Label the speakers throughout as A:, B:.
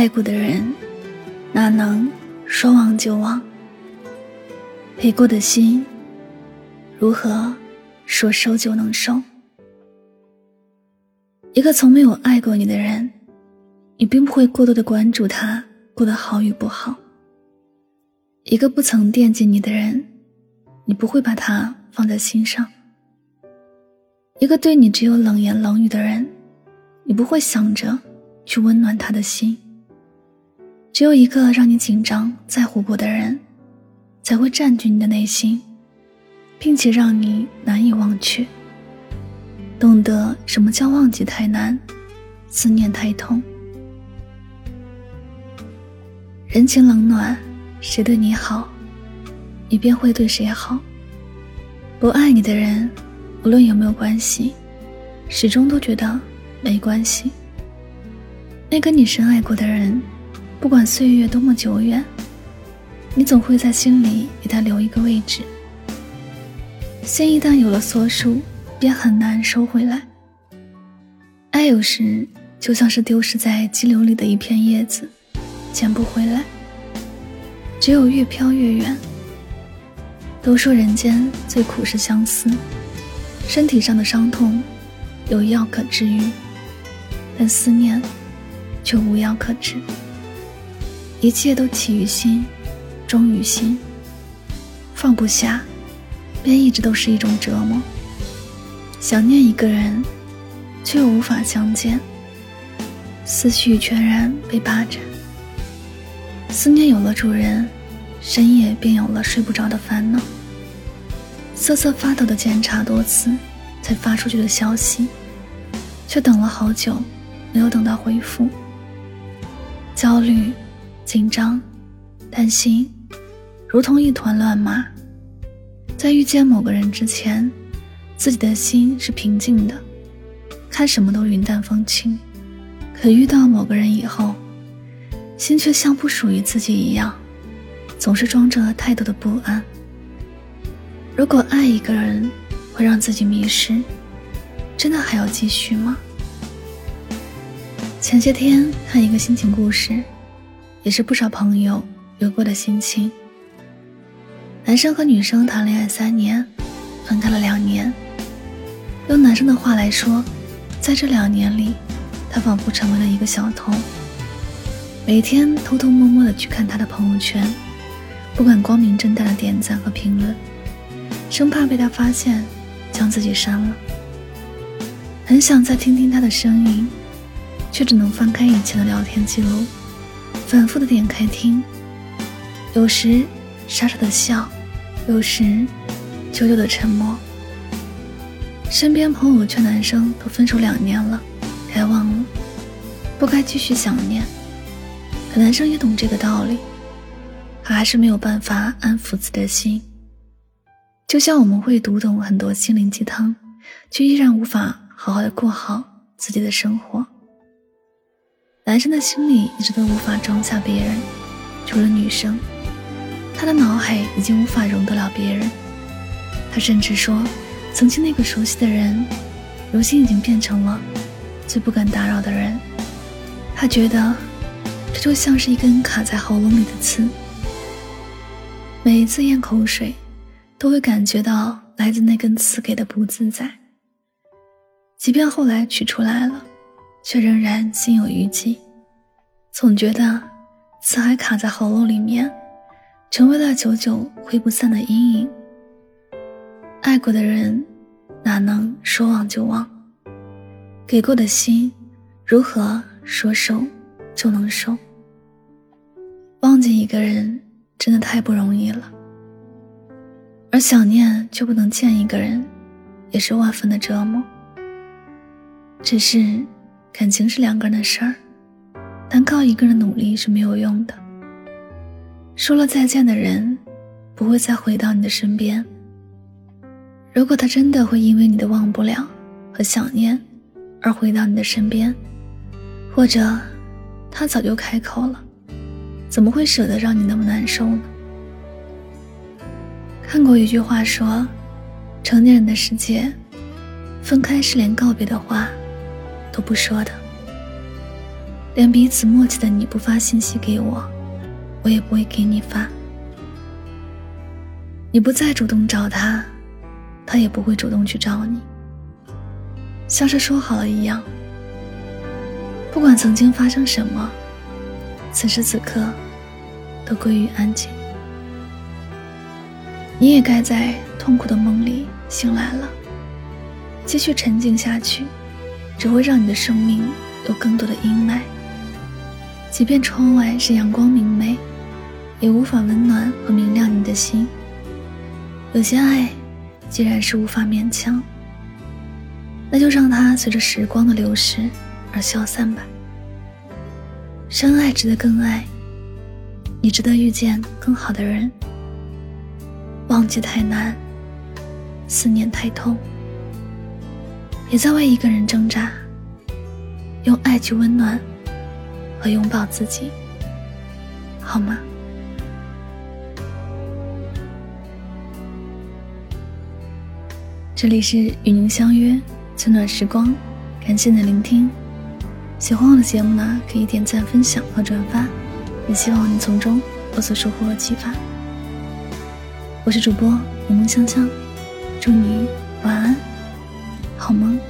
A: 爱过的人，哪能说忘就忘？陪过的心，如何说收就能收？一个从没有爱过你的人，你并不会过多的关注他过得好与不好。一个不曾惦记你的人，你不会把他放在心上。一个对你只有冷言冷语的人，你不会想着去温暖他的心。只有一个让你紧张在乎过的人，才会占据你的内心，并且让你难以忘却。懂得什么叫忘记太难，思念太痛。人情冷暖，谁对你好，你便会对谁好。不爱你的人，无论有没有关系，始终都觉得没关系。那个你深爱过的人。不管岁月多么久远，你总会在心里给他留一个位置。心一旦有了缩数，便很难收回来。爱有时就像是丢失在激流里的一片叶子，捡不回来。只有越飘越远。都说人间最苦是相思，身体上的伤痛有药可治愈，但思念却无药可治。一切都起于心，终于心。放不下，便一直都是一种折磨。想念一个人，却又无法相见，思绪全然被霸占。思念有了主人，深夜便有了睡不着的烦恼。瑟瑟发抖的检查多次，才发出去的消息，却等了好久，没有等到回复。焦虑。紧张、担心，如同一团乱麻。在遇见某个人之前，自己的心是平静的，看什么都云淡风轻；可遇到某个人以后，心却像不属于自己一样，总是装着太多的不安。如果爱一个人会让自己迷失，真的还要继续吗？前些天看一个心情故事。也是不少朋友有过的心情。男生和女生谈恋爱三年，分开了两年。用男生的话来说，在这两年里，他仿佛成为了一个小偷，每天偷偷摸摸的去看他的朋友圈，不敢光明正大的点赞和评论，生怕被他发现，将自己删了。很想再听听他的声音，却只能翻开以前的聊天记录。反复的点开听，有时傻傻的笑，有时久久的沉默。身边朋友劝男生都分手两年了，该忘了，不该继续想念。可男生也懂这个道理，可还是没有办法安抚自己的心。就像我们会读懂很多心灵鸡汤，却依然无法好好的过好自己的生活。男生的心里一直都无法装下别人，除了女生，他的脑海已经无法容得了别人。他甚至说，曾经那个熟悉的人，如今已经变成了最不敢打扰的人。他觉得，这就像是一根卡在喉咙里的刺，每一次咽口水，都会感觉到来自那根刺给的不自在。即便后来取出来了。却仍然心有余悸，总觉得刺还卡在喉咙里面，成为了久久挥不散的阴影。爱过的人，哪能说忘就忘？给过的心，如何说收就能收？忘记一个人，真的太不容易了。而想念却不能见一个人，也是万分的折磨。只是，感情是两个人的事儿，单靠一个人努力是没有用的。说了再见的人，不会再回到你的身边。如果他真的会因为你的忘不了和想念而回到你的身边，或者他早就开口了，怎么会舍得让你那么难受呢？看过一句话说，成年人的世界，分开是连告别的话都不说的，连彼此默契的你不发信息给我，我也不会给你发。你不再主动找他。他也不会主动去找你，像是说好了一样。不管曾经发生什么，此时此刻都归于安静。你也该在痛苦的梦里醒来了。继续沉静下去，只会让你的生命有更多的阴霾。即便窗外是阳光明媚，也无法温暖和明亮你的心。有些爱。既然是无法勉强，那就让它随着时光的流逝而消散吧。深爱值得更爱，你值得遇见更好的人。忘记太难，思念太痛，别再为一个人挣扎，用爱去温暖和拥抱自己，好吗？这里是与您相约最暖时光，感谢您的聆听。喜欢我的节目呢，可以点赞、分享和转发，也希望你从中有所收获和启发。我是主播柠檬香香，祝你晚安，好
B: 吗。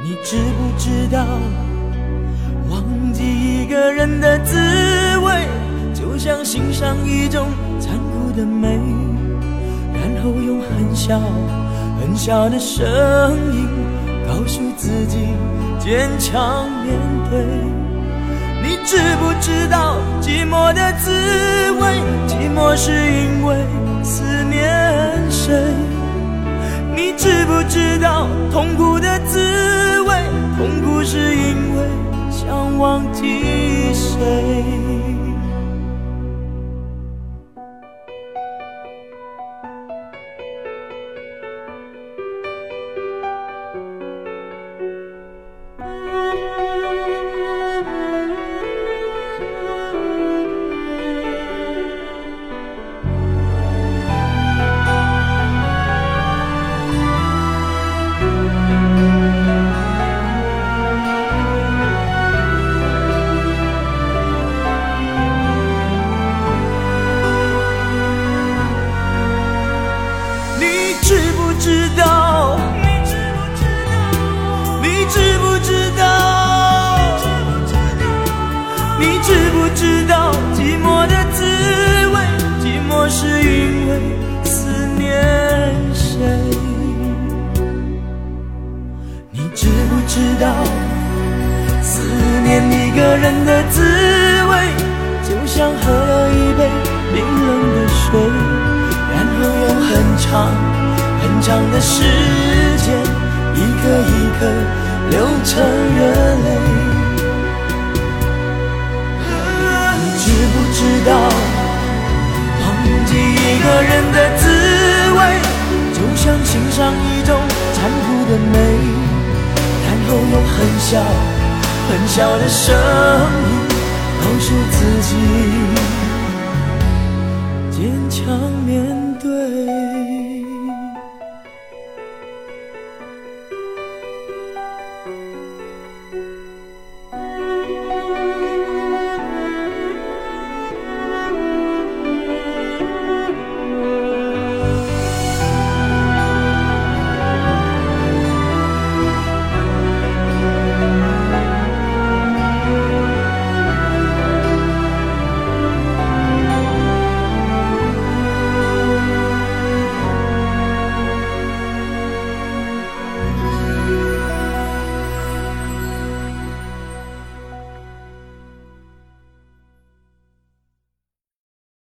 B: 你知不知道，忘记一个人的滋味，就像欣赏一种残酷的美，然后用很小很小的声音告诉自己坚强面对。你知不知道寂寞的滋味？寂寞是因为思念谁？你知不知道痛苦的滋味？痛苦是因为想忘记谁？人的滋味，就像喝了一杯冰冷的水，然后有很长很长的时间，一颗一颗流成热泪。你知不知道，忘记一个人的滋味，就像欣赏一种残酷的美。然后又很小很小的声音告诉自己。